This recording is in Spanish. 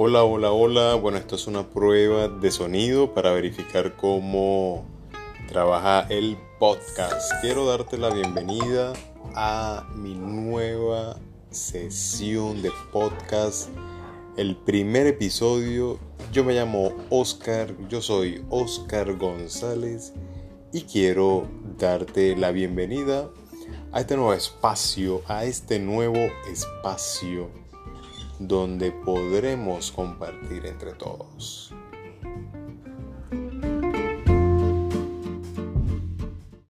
Hola, hola, hola. Bueno, esto es una prueba de sonido para verificar cómo trabaja el podcast. Quiero darte la bienvenida a mi nueva sesión de podcast. El primer episodio. Yo me llamo Oscar, yo soy Oscar González y quiero darte la bienvenida a este nuevo espacio, a este nuevo espacio donde podremos compartir entre todos.